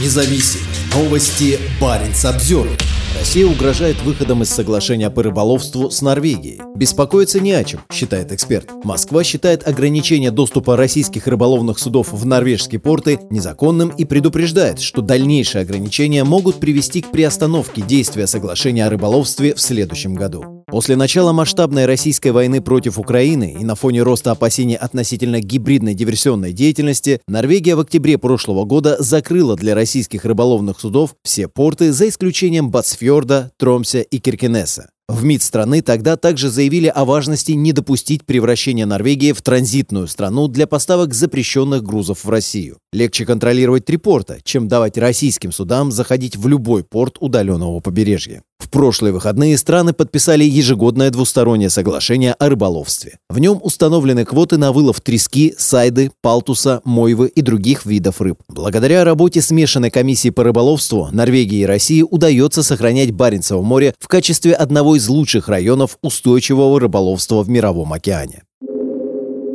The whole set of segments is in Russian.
независим. Новости Баренц обзор. Россия угрожает выходом из соглашения по рыболовству с Норвегией. Беспокоиться не о чем, считает эксперт. Москва считает ограничение доступа российских рыболовных судов в норвежские порты незаконным и предупреждает, что дальнейшие ограничения могут привести к приостановке действия соглашения о рыболовстве в следующем году. После начала масштабной российской войны против Украины и на фоне роста опасений относительно гибридной диверсионной деятельности, Норвегия в октябре прошлого года закрыла для российских рыболовных судов все порты за исключением Бацфьорда, Тромся и Киркенеса. В МИД страны тогда также заявили о важности не допустить превращения Норвегии в транзитную страну для поставок запрещенных грузов в Россию. Легче контролировать три порта, чем давать российским судам заходить в любой порт удаленного побережья. Прошлые выходные страны подписали ежегодное двустороннее соглашение о рыболовстве. В нем установлены квоты на вылов трески, сайды, палтуса, мойвы и других видов рыб. Благодаря работе смешанной комиссии по рыболовству Норвегии и России удается сохранять Баренцево море в качестве одного из лучших районов устойчивого рыболовства в Мировом океане.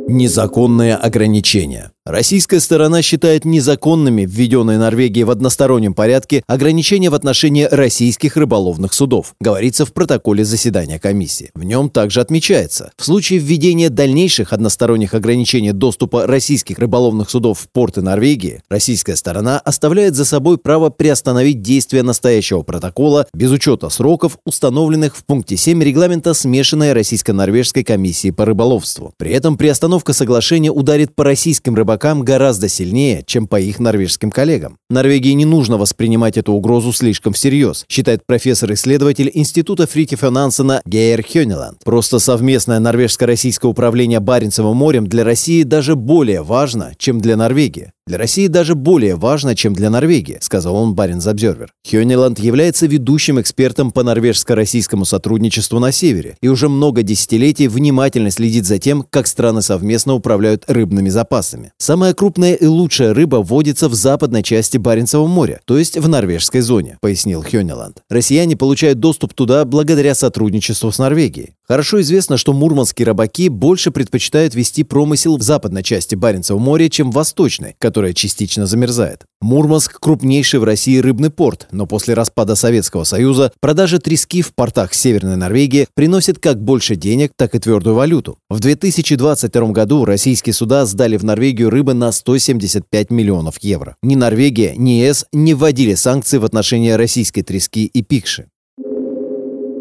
Незаконные ограничения. Российская сторона считает незаконными введенные Норвегией в одностороннем порядке ограничения в отношении российских рыболовных судов, говорится в протоколе заседания комиссии. В нем также отмечается, в случае введения дальнейших односторонних ограничений доступа российских рыболовных судов в порты Норвегии, российская сторона оставляет за собой право приостановить действие настоящего протокола без учета сроков, установленных в пункте 7 регламента смешанной российско-норвежской комиссии по рыболовству. При этом приостановка соглашения ударит по российским рыбакам рыбакам гораздо сильнее, чем по их норвежским коллегам. Норвегии не нужно воспринимать эту угрозу слишком всерьез, считает профессор-исследователь Института Фритифа Нансена Гейер Хёнеланд. Просто совместное норвежско-российское управление Баренцевым морем для России даже более важно, чем для Норвегии. Для России даже более важно, чем для Норвегии, сказал он Баренц Обзервер. Хёниланд является ведущим экспертом по норвежско-российскому сотрудничеству на севере и уже много десятилетий внимательно следит за тем, как страны совместно управляют рыбными запасами. Самая крупная и лучшая рыба водится в западной части Баренцева моря, то есть в норвежской зоне, пояснил Хёниланд. Россияне получают доступ туда благодаря сотрудничеству с Норвегией. Хорошо известно, что мурманские рыбаки больше предпочитают вести промысел в западной части Баренцева моря, чем в восточной, которая частично замерзает. Мурманск – крупнейший в России рыбный порт, но после распада Советского Союза продажа трески в портах Северной Норвегии приносит как больше денег, так и твердую валюту. В 2022 году российские суда сдали в Норвегию рыбы на 175 миллионов евро. Ни Норвегия, ни ЕС не вводили санкции в отношении российской трески и пикши.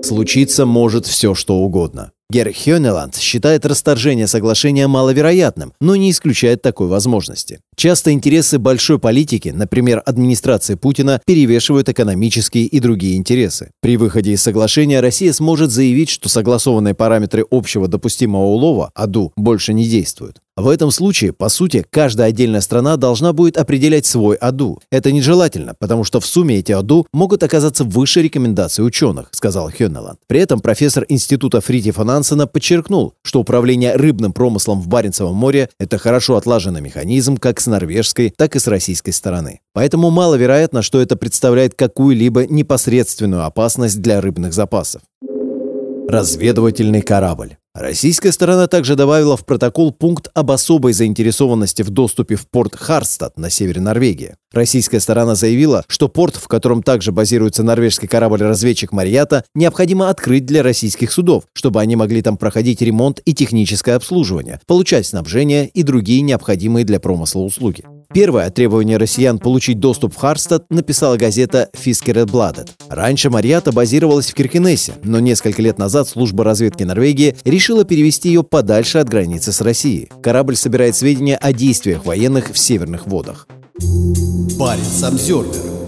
Случиться может все, что угодно. Гер Хёнеланд считает расторжение соглашения маловероятным, но не исключает такой возможности. Часто интересы большой политики, например, администрации Путина, перевешивают экономические и другие интересы. При выходе из соглашения Россия сможет заявить, что согласованные параметры общего допустимого улова, АДУ, больше не действуют. В этом случае, по сути, каждая отдельная страна должна будет определять свой АДУ. Это нежелательно, потому что в сумме эти АДУ могут оказаться выше рекомендаций ученых, сказал Хённеланд. При этом профессор Института Фритифа Нансена подчеркнул, что управление рыбным промыслом в Баренцевом море – это хорошо отлаженный механизм как с норвежской, так и с российской стороны. Поэтому маловероятно, что это представляет какую-либо непосредственную опасность для рыбных запасов. Разведывательный корабль. Российская сторона также добавила в протокол пункт об особой заинтересованности в доступе в порт Харстад на севере Норвегии. Российская сторона заявила, что порт, в котором также базируется норвежский корабль-разведчик «Марьята», необходимо открыть для российских судов, чтобы они могли там проходить ремонт и техническое обслуживание, получать снабжение и другие необходимые для промысла услуги. Первое требование россиян получить доступ в Харстад написала газета «Фискерет Бладет». Раньше Марьята базировалась в Киркенесе, но несколько лет назад служба разведки Норвегии решила перевести ее подальше от границы с Россией. Корабль собирает сведения о действиях военных в северных водах. Парень Самсервер